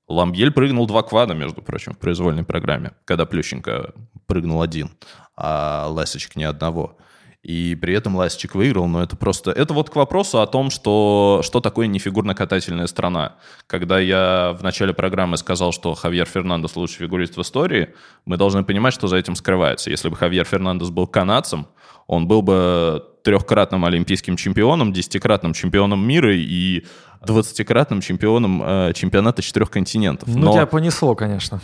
Ламбьель прыгнул два квада, между прочим, в произвольной программе, когда Плющенко прыгнул один, а Лайсочек ни одного. И при этом Лайсчик выиграл, но это просто... Это вот к вопросу о том, что, что такое нефигурно-катательная страна. Когда я в начале программы сказал, что Хавьер Фернандес лучший фигурист в истории, мы должны понимать, что за этим скрывается. Если бы Хавьер Фернандес был канадцем, он был бы трехкратным олимпийским чемпионом, десятикратным чемпионом мира и двадцатикратным чемпионом э, чемпионата четырех континентов.
Ну,
Но-
тебя понесло, конечно.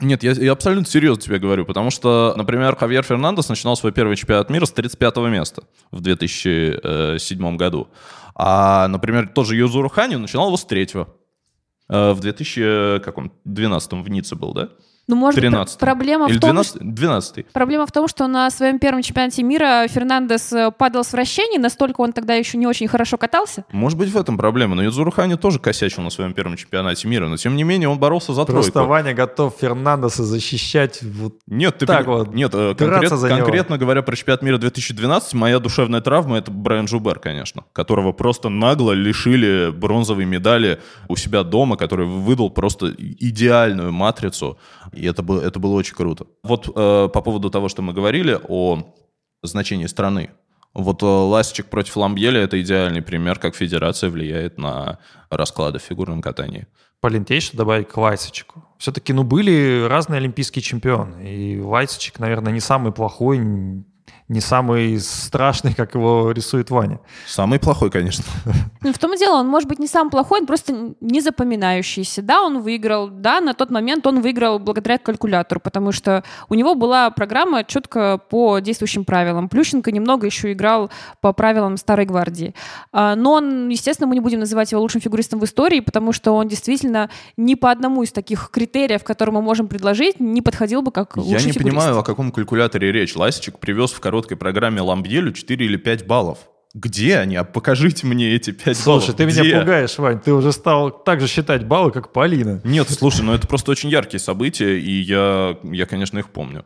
нет, я, я абсолютно серьезно тебе говорю, потому что, например, Хавьер Фернандес начинал свой первый чемпионат мира с 35 места в 2007 году. А, например, тот же Юзуру Ханю начинал его с третьего. Э, В 2012 в Ницце был, да?
Ну, может быть,
13
пр- проблема
Или
в том,
12 12
Проблема в том, что на своем первом чемпионате мира Фернандес э, падал с вращений, настолько он тогда еще не очень хорошо катался.
Может быть, в этом проблема. Но Юзуру Ханю тоже косячил на своем первом чемпионате мира, но тем не менее он боролся за
Просто
тройку.
Ваня готов Фернандеса защищать. Вот.
Нет, ты
Так
пон-
вот,
нет, э, конкрет-
за него.
конкретно говоря про чемпионат мира 2012, моя душевная травма это Брайан Жубер, конечно, которого просто нагло лишили бронзовой медали у себя дома, который выдал просто идеальную матрицу, и это было, это было очень круто. Вот э, по поводу того, что мы говорили о значении страны. Вот э, Ластичек против Ламбьеля это идеальный пример, как федерация влияет на расклады в фигурном катании.
Полин, тебе что добавить к Лайсачику? Все-таки, ну, были разные олимпийские чемпионы. И Лайсачик, наверное, не самый плохой, не самый страшный, как его рисует Ваня.
Самый плохой, конечно.
Ну, в том и дело, он может быть не сам плохой, он просто не запоминающийся. Да, он выиграл, да, на тот момент он выиграл благодаря калькулятору, потому что у него была программа четко по действующим правилам. Плющенко немного еще играл по правилам Старой Гвардии. А, Но он, естественно, мы не будем называть его лучшим фигуристом в истории, потому что он действительно ни по одному из таких критериев, которые мы можем предложить, не подходил бы как лучший
Я не
фигурист.
понимаю, о каком калькуляторе речь. Ласичек привез в короткой программе Ламбьелю 4 или 5 баллов. Где они? А покажите мне эти 5 баллов.
Слушай, ты
Где?
меня пугаешь, Вань. Ты уже стал так же считать баллы, как Полина.
Нет, слушай, ну это просто очень яркие события, и я, я конечно, их помню.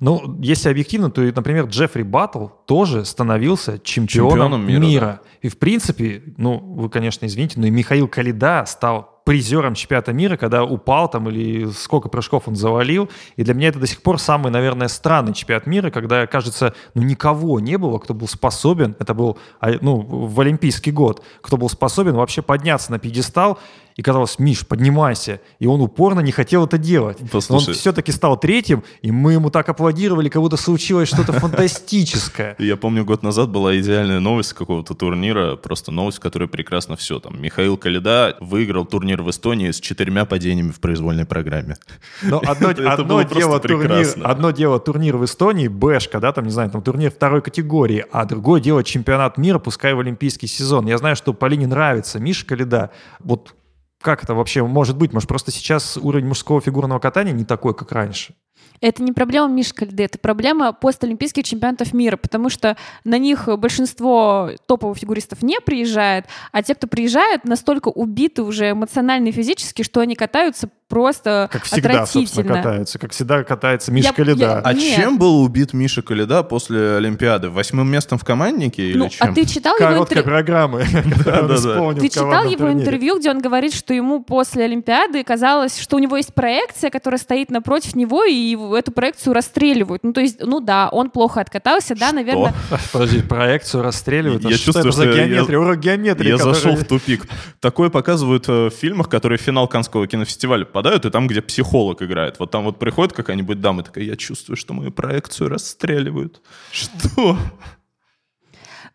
Ну, если объективно, то, например, Джеффри Баттл тоже становился чемпионом,
Чемпионом мира,
мира. И, в принципе, ну, вы, конечно, извините, но и Михаил Калида стал призером чемпионата мира, когда упал там или сколько прыжков он завалил. И для меня это до сих пор самый, наверное, странный чемпионат мира, когда, кажется, ну, никого не было, кто был способен, это был, а, ну, в Олимпийский год, кто был способен вообще подняться на пьедестал, и казалось, Миш, поднимайся. И он упорно не хотел это делать. Но
Послушай.
Он все-таки стал третьим, и мы ему так аплодировали, как будто случилось что-то фантастическое.
Я помню, год назад была идеальная новость какого-то турнира, просто новость, в которой прекрасно все. Там Михаил Калида выиграл турнир в Эстонии с четырьмя падениями в произвольной программе.
Но одно, одно дело турнир, одно дело турнир в Эстонии, бэшка, да, там, не знаю, там турнир второй категории, а другое дело чемпионат мира, пускай в олимпийский сезон. Я знаю, что Полине нравится Миша Калида. Вот как это вообще может быть? Может, просто сейчас уровень мужского фигурного катания не такой, как раньше?
Это не проблема Миши Кальды, это проблема постолимпийских чемпионатов мира, потому что на них большинство топовых фигуристов не приезжает, а те, кто приезжает, настолько убиты уже эмоционально и физически, что они катаются просто
Как всегда, собственно, катаются. Как всегда катается Миша
Я- я-
А
Нет.
чем был убит Миша Калида после Олимпиады? Восьмым местом в команднике или
Ну,
чем?
а ты читал его
Короткой
интервью?
программы,
Ты читал его
турнире.
интервью, где он говорит, что ему после Олимпиады казалось, что у него есть проекция, которая стоит напротив него, и его- эту проекцию расстреливают. Ну, то есть, ну да, он плохо откатался, да, наверное.
Подожди, проекцию расстреливают? А
Я
что
чувствую, что
геометрия? Урок геометрии.
Я зашел в тупик. Такое показывают э, в фильмах, которые финал Канского кинофестиваля попадают, и там, где психолог играет. Вот там вот приходит какая-нибудь дама такая, я чувствую, что мою проекцию расстреливают. Что?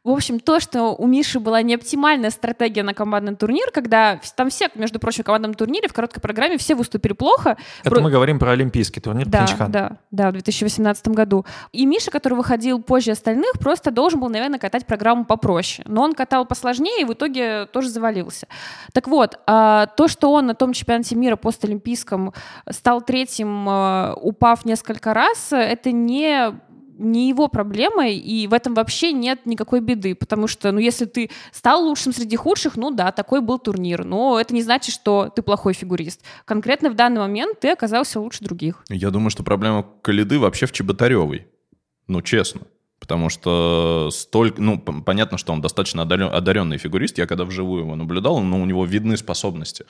В общем, то, что у Миши была не оптимальная стратегия на командный турнир, когда там все, между прочим, в командном турнире, в короткой программе все выступили плохо.
Это
Про...
мы говорим про олимпийский турнир
да,
Пхенчхан.
Да, да, в 2018 году. И Миша, который выходил позже остальных, просто должен был, наверное, катать программу попроще. Но он катал посложнее и в итоге тоже завалился. Так вот, а, то, что он на том чемпионате мира постолимпийском стал третьим, а, упав несколько раз, это не не его проблема, и в этом вообще нет никакой беды, потому что, ну, если ты стал лучшим среди худших, ну да, такой был турнир, но это не значит, что ты плохой фигурист. Конкретно в данный момент ты оказался лучше других.
Я думаю, что проблема Калиды вообще в Чеботаревой. Ну, честно. Потому что столько, ну, понятно, что он достаточно одаренный фигурист. Я когда вживую его наблюдал, но ну, у него видны способности.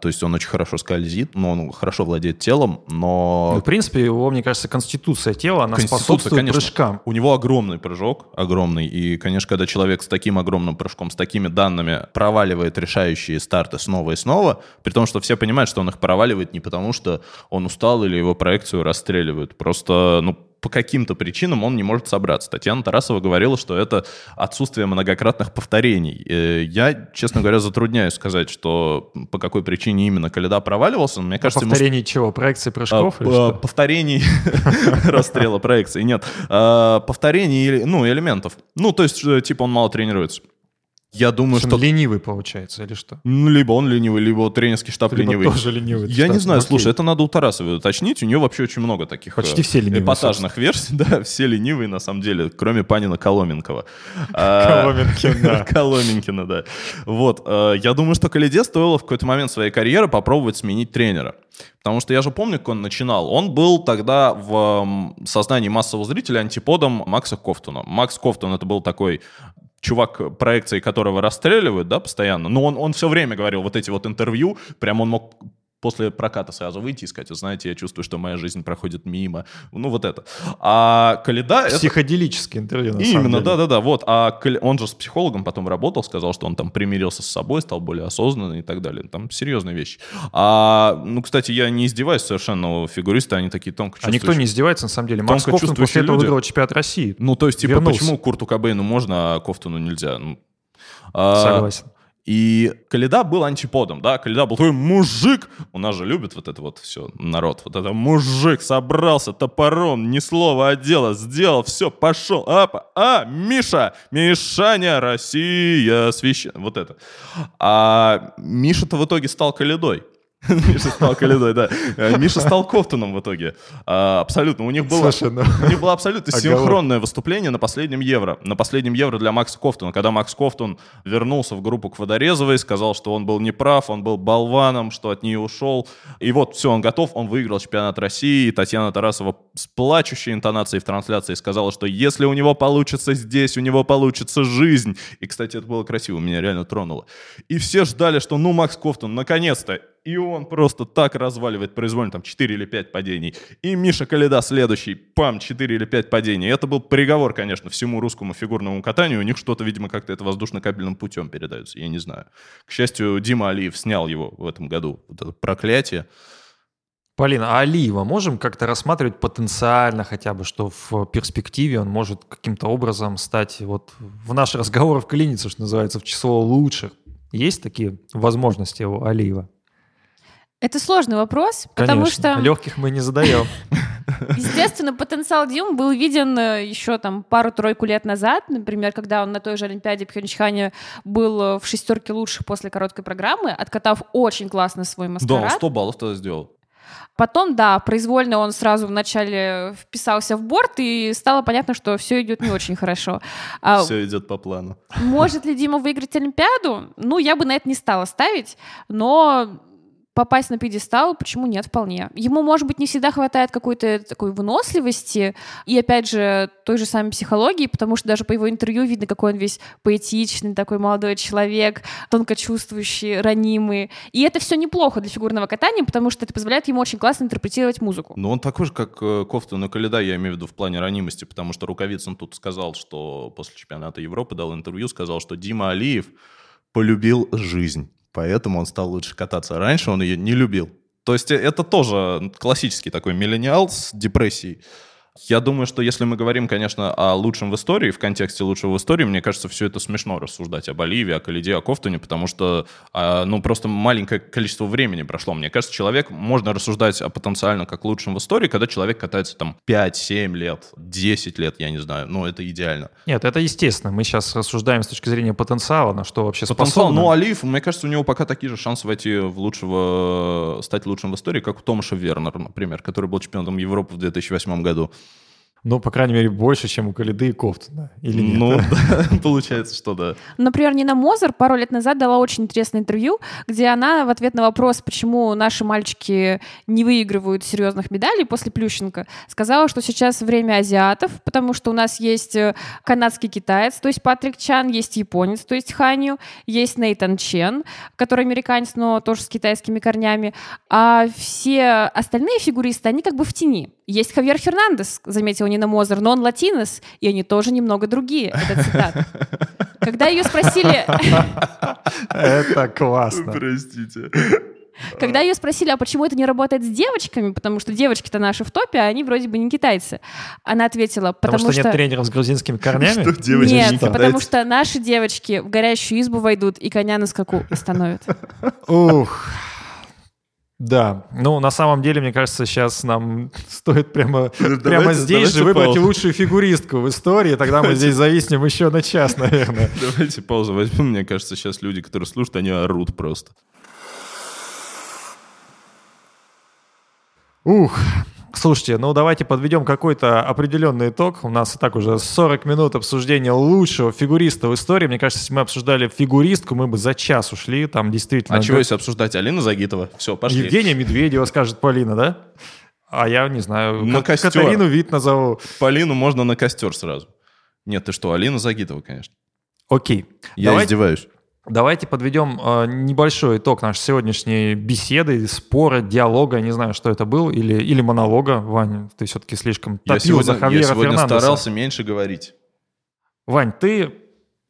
То есть он очень хорошо скользит, но он хорошо владеет телом, но...
Ну, в принципе, его, мне кажется, конституция тела, она конституция, способствует конечно, прыжкам.
У него огромный прыжок, огромный. И, конечно, когда человек с таким огромным прыжком, с такими данными проваливает решающие старты снова и снова, при том, что все понимают, что он их проваливает не потому, что он устал или его проекцию расстреливают. Просто, ну, по каким-то причинам он не может собраться. Татьяна Тарасова говорила, что это отсутствие многократных повторений. Э, я, честно говоря, затрудняюсь сказать, что по какой причине именно Каледа проваливался. Мне кажется,
повторений ему... чего? Проекции прыжков? А,
повторений расстрела проекции. Нет. А, повторений ну, элементов. Ну, то есть, э, типа, он мало тренируется. Я думаю, что...
ленивый получается, или что?
Ну, либо он ленивый, либо тренерский штаб
либо
ленивый.
тоже ленивый.
Я штаб. не знаю, Окей. слушай, это надо у Тарасовой уточнить. У нее вообще очень много таких
Почти все ленивые,
эпатажных собственно. версий. Да, все ленивые, на самом деле, кроме Панина Коломенкова.
А, Коломенкина.
Коломенкина, да. Вот. Э, я думаю, что Калиде стоило в какой-то момент своей карьеры попробовать сменить тренера. Потому что я же помню, как он начинал. Он был тогда в сознании массового зрителя антиподом Макса Кофтуна. Макс Кофтун это был такой чувак, проекции которого расстреливают, да, постоянно, но он, он все время говорил вот эти вот интервью, прям он мог после проката сразу выйти и сказать, знаете, я чувствую, что моя жизнь проходит мимо. Ну, вот это. А Каледа...
Психоделическое это... интервью, на
Именно, да-да-да, вот. А он же с психологом потом работал, сказал, что он там примирился с собой, стал более осознанный и так далее. Там серьезные вещи. А, ну, кстати, я не издеваюсь совершенно, фигуристы, они такие тонко
А никто не издевается, на самом деле. Макс Кофтун после этого выиграл чемпионат России.
Ну, то есть, типа, Вернулся. почему Курту Кобейну можно, а Кофтуну нельзя? Ну,
а, Согласен.
И Каледа был антиподом, да, Каледа был такой мужик, у нас же любит вот это вот все, народ, вот это мужик собрался топором, ни слова, а дело, сделал, все, пошел, а, а, Миша, Мишаня, Россия, священ, вот это. А Миша-то в итоге стал Каледой. Миша стал Калидой, да. Э, Миша стал Кофтоном в итоге. А, абсолютно. У них было, Слушай, ну... у них было абсолютно синхронное выступление на последнем Евро. На последнем Евро для Макса Кофтона. Когда Макс Кофтон вернулся в группу Квадарезовой, сказал, что он был неправ, он был болваном, что от нее ушел. И вот, все, он готов, он выиграл чемпионат России. И Татьяна Тарасова с плачущей интонацией в трансляции сказала, что если у него получится здесь, у него получится жизнь. И, кстати, это было красиво, меня реально тронуло. И все ждали, что ну Макс Кофтон наконец-то и он просто так разваливает произвольно, там 4 или 5 падений. И Миша Каледа следующий, пам, 4 или 5 падений. Это был приговор, конечно, всему русскому фигурному катанию. У них что-то, видимо, как-то это воздушно-кабельным путем передается, я не знаю. К счастью, Дима Алиев снял его в этом году, вот это проклятие.
Полина, а Алиева можем как-то рассматривать потенциально хотя бы, что в перспективе он может каким-то образом стать вот в наш разговор вклиниться, что называется, в число лучших? Есть такие возможности у Алиева?
Это сложный вопрос,
Конечно.
потому что...
Легких мы не задаем.
Естественно, потенциал Димы был виден э, еще там пару-тройку лет назад, например, когда он на той же Олимпиаде Пхенчхане был э, в шестерке лучших после короткой программы, откатав очень классно свой маскарад.
Да, 100 баллов тогда сделал.
Потом, да, произвольно он сразу вначале вписался в борт, и стало понятно, что все идет не очень хорошо.
А все идет по плану.
Может ли Дима выиграть Олимпиаду? Ну, я бы на это не стала ставить, но попасть на пьедестал, почему нет, вполне. Ему, может быть, не всегда хватает какой-то такой выносливости и, опять же, той же самой психологии, потому что даже по его интервью видно, какой он весь поэтичный, такой молодой человек, тонко чувствующий, ранимый. И это все неплохо для фигурного катания, потому что это позволяет ему очень классно интерпретировать музыку.
Но он такой же, как э, Кофта на Каледа, я имею в виду в плане ранимости, потому что Рукавицын тут сказал, что после чемпионата Европы дал интервью, сказал, что Дима Алиев полюбил жизнь поэтому он стал лучше кататься. Раньше он ее не любил. То есть это тоже классический такой миллениал с депрессией. Я думаю, что если мы говорим, конечно, о лучшем в истории, в контексте лучшего в истории, мне кажется, все это смешно рассуждать об Оливии, о Калиде, о Кофтуне, потому что, а, ну, просто маленькое количество времени прошло. Мне кажется, человек, можно рассуждать о потенциально как лучшем в истории, когда человек катается там 5-7 лет, 10 лет, я не знаю, ну, это идеально.
Нет, это естественно. Мы сейчас рассуждаем с точки зрения потенциала, на что вообще
Потенциал,
способны.
ну, Алиев, мне кажется, у него пока такие же шансы войти в лучшего, стать лучшим в истории, как у Томаша Вернера, например, который был чемпионом Европы в 2008 году.
Ну, по крайней мере, больше, чем у Калиды и Кофтуна. Или нет?
Ну, да, получается, что да.
Например, Нина Мозер пару лет назад дала очень интересное интервью, где она в ответ на вопрос, почему наши мальчики не выигрывают серьезных медалей после Плющенко, сказала, что сейчас время азиатов, потому что у нас есть э, канадский китаец, то есть Патрик Чан, есть японец, то есть Ханью, есть Нейтан Чен, который американец, но тоже с китайскими корнями, а все остальные фигуристы, они как бы в тени. Есть Хавьер Фернандес, заметила Нина Мозер, но он латинос, и они тоже немного другие. Это цитата. Когда ее спросили...
Это классно.
Простите.
Когда ее спросили, а почему это не работает с девочками, потому что девочки-то наши в топе, а они вроде бы не китайцы, она ответила, потому,
Потому что нет тренеров с грузинскими корнями?
Что девочки
Нет,
не
потому что наши девочки в горящую избу войдут и коня на скаку остановят.
Ух. Да, ну на самом деле, мне кажется, сейчас нам стоит прямо, прямо
давайте-
здесь же
давайте
выбрать
паузу.
лучшую фигуристку в истории, тогда мы здесь зависнем еще на час, наверное.
Давайте паузу возьмем. Мне кажется, сейчас люди, которые слушают, они орут просто.
Ух, слушайте, ну давайте подведем какой-то определенный итог. У нас и так уже 40 минут обсуждения лучшего фигуриста в истории. Мне кажется, если мы обсуждали фигуристку, мы бы за час ушли. Там действительно...
А чего если обсуждать? Алина Загитова? Все, пошли.
Евгения Медведева, скажет Полина, да? А я не знаю.
На костер.
Катарину вид назову.
Полину можно на костер сразу. Нет, ты что, Алина Загитова, конечно.
Окей.
Я
Давайте-
издеваюсь.
Давайте подведем э, небольшой итог нашей сегодняшней беседы, спора, диалога. Не знаю, что это был, или, или монолога. Ваня, ты все-таки слишком
Я
топил
сегодня,
за
я
Хавьера
сегодня
Фернандеса.
старался меньше говорить.
Вань, ты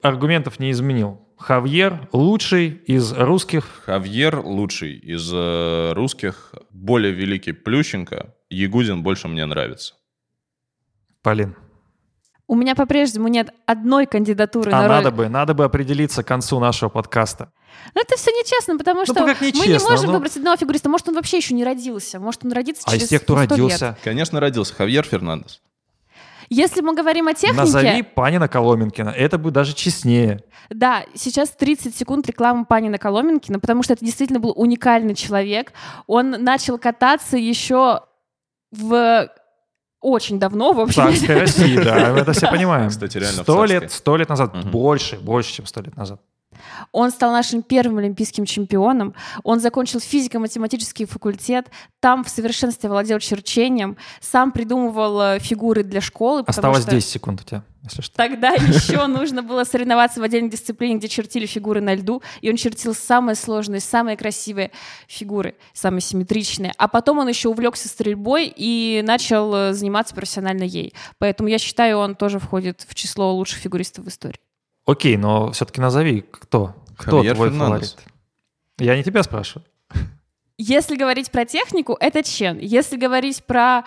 аргументов не изменил. Хавьер лучший из русских.
Хавьер лучший из э, русских, более великий Плющенко. Ягудин больше мне нравится.
Полин.
У меня по-прежнему нет одной кандидатуры
А
на роль.
надо бы, надо бы определиться к концу нашего подкаста.
Но это все нечестно, потому что
как
мы не
нечестно,
можем
ну?
выбрать одного фигуриста. Может, он вообще еще не родился. Может, он родится
А
через
из тех, кто
100 лет.
родился,
Конечно, родился Хавьер Фернандес.
Если мы говорим о технике,
назови Панина Коломенкина. Это будет даже честнее.
да, сейчас 30 секунд рекламы Панина Коломенкина, потому что это действительно был уникальный человек. Он начал кататься еще в очень давно, в
В
общем.
царской России, да, мы это все понимаем.
Кстати, реально в
Сто лет, сто лет назад, больше, больше, чем сто лет назад.
Он стал нашим первым олимпийским чемпионом. Он закончил физико-математический факультет. Там в совершенстве владел черчением. Сам придумывал э, фигуры для школы.
Осталось
что
10 секунд у тебя, если что.
Тогда еще нужно было соревноваться в отдельной дисциплине, где чертили фигуры на льду, и он чертил самые сложные, самые красивые фигуры, самые симметричные. А потом он еще увлекся стрельбой и начал э, заниматься профессионально ей. Поэтому я считаю, он тоже входит в число лучших фигуристов в истории.
Окей, но все-таки назови, кто? Кто
Хавьер
твой
Фернандес.
фаворит? Я не тебя спрашиваю.
Если говорить про технику, это Чен. Если говорить про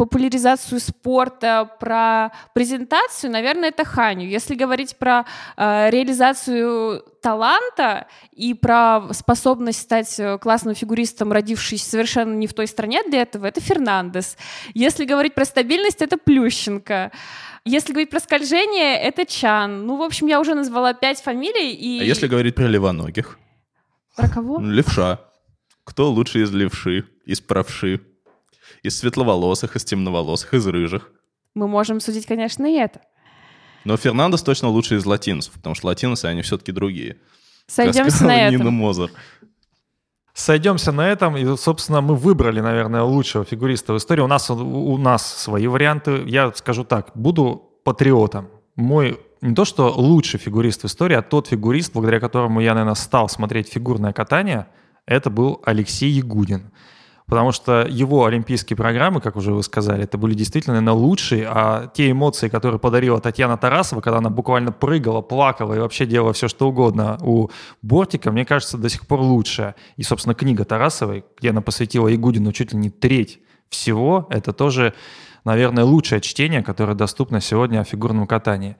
популяризацию спорта, про презентацию, наверное, это Ханю. Если говорить про э, реализацию таланта и про способность стать э, классным фигуристом, родившись совершенно не в той стране для этого, это Фернандес. Если говорить про стабильность, это Плющенко. Если говорить про скольжение, это Чан. Ну, в общем, я уже назвала пять фамилий. И...
А если говорить про левоногих?
Про кого?
Левша. Кто лучше из левши, из правши? Из светловолосых, из темноволосых, из рыжих?
Мы можем судить, конечно, и это.
Но Фернандес точно лучше из латинцев, потому что латиносы, они все-таки другие.
Сойдемся на
Нина
этом.
Мозер.
Сойдемся на этом, и, собственно, мы выбрали, наверное, лучшего фигуриста в истории. У нас, у, у нас свои варианты. Я скажу так, буду патриотом. Мой не то, что лучший фигурист в истории, а тот фигурист, благодаря которому я, наверное, стал смотреть фигурное катание, это был Алексей Ягудин. Потому что его олимпийские программы, как уже вы сказали, это были действительно, наверное, лучшие, а те эмоции, которые подарила Татьяна Тарасова, когда она буквально прыгала, плакала и вообще делала все, что угодно у бортика, мне кажется, до сих пор лучшая. И, собственно, книга Тарасовой, где она посвятила Ягудину чуть ли не треть всего, это тоже наверное, лучшее чтение, которое доступно сегодня о фигурном катании.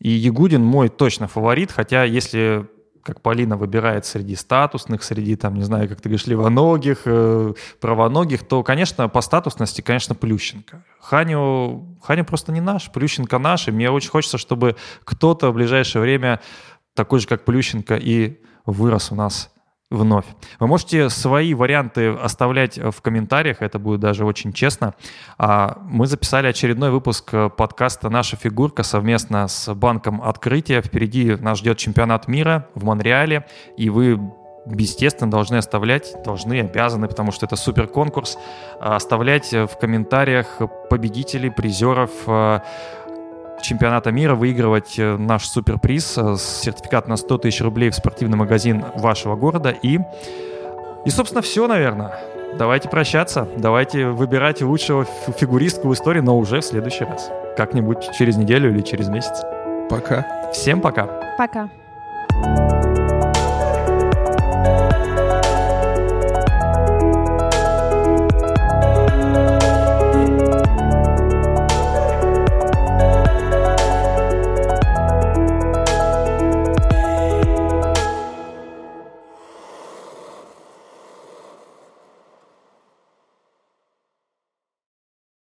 И Ягудин мой точно фаворит, хотя если как Полина выбирает среди статусных, среди, там, не знаю, как ты говоришь, левоногих, э, правоногих, то, конечно, по статусности, конечно, Плющенко. Ханю, Ханю просто не наш, Плющенко наш, и мне очень хочется, чтобы кто-то в ближайшее время такой же, как Плющенко, и вырос у нас вновь. Вы можете свои варианты оставлять в комментариях, это будет даже очень честно. А Мы записали очередной выпуск подкаста «Наша фигурка» совместно с Банком Открытия. Впереди нас ждет чемпионат мира в Монреале, и вы естественно, должны оставлять, должны, обязаны, потому что это супер конкурс, оставлять в комментариях победителей, призеров, чемпионата мира выигрывать э, наш суперприз, э, сертификат на 100 тысяч рублей в спортивный магазин вашего города. И, и собственно, все, наверное. Давайте прощаться, давайте выбирать лучшего фигуристку в истории, но уже в следующий раз. Как-нибудь через неделю или через месяц.
Пока.
Всем пока.
Пока.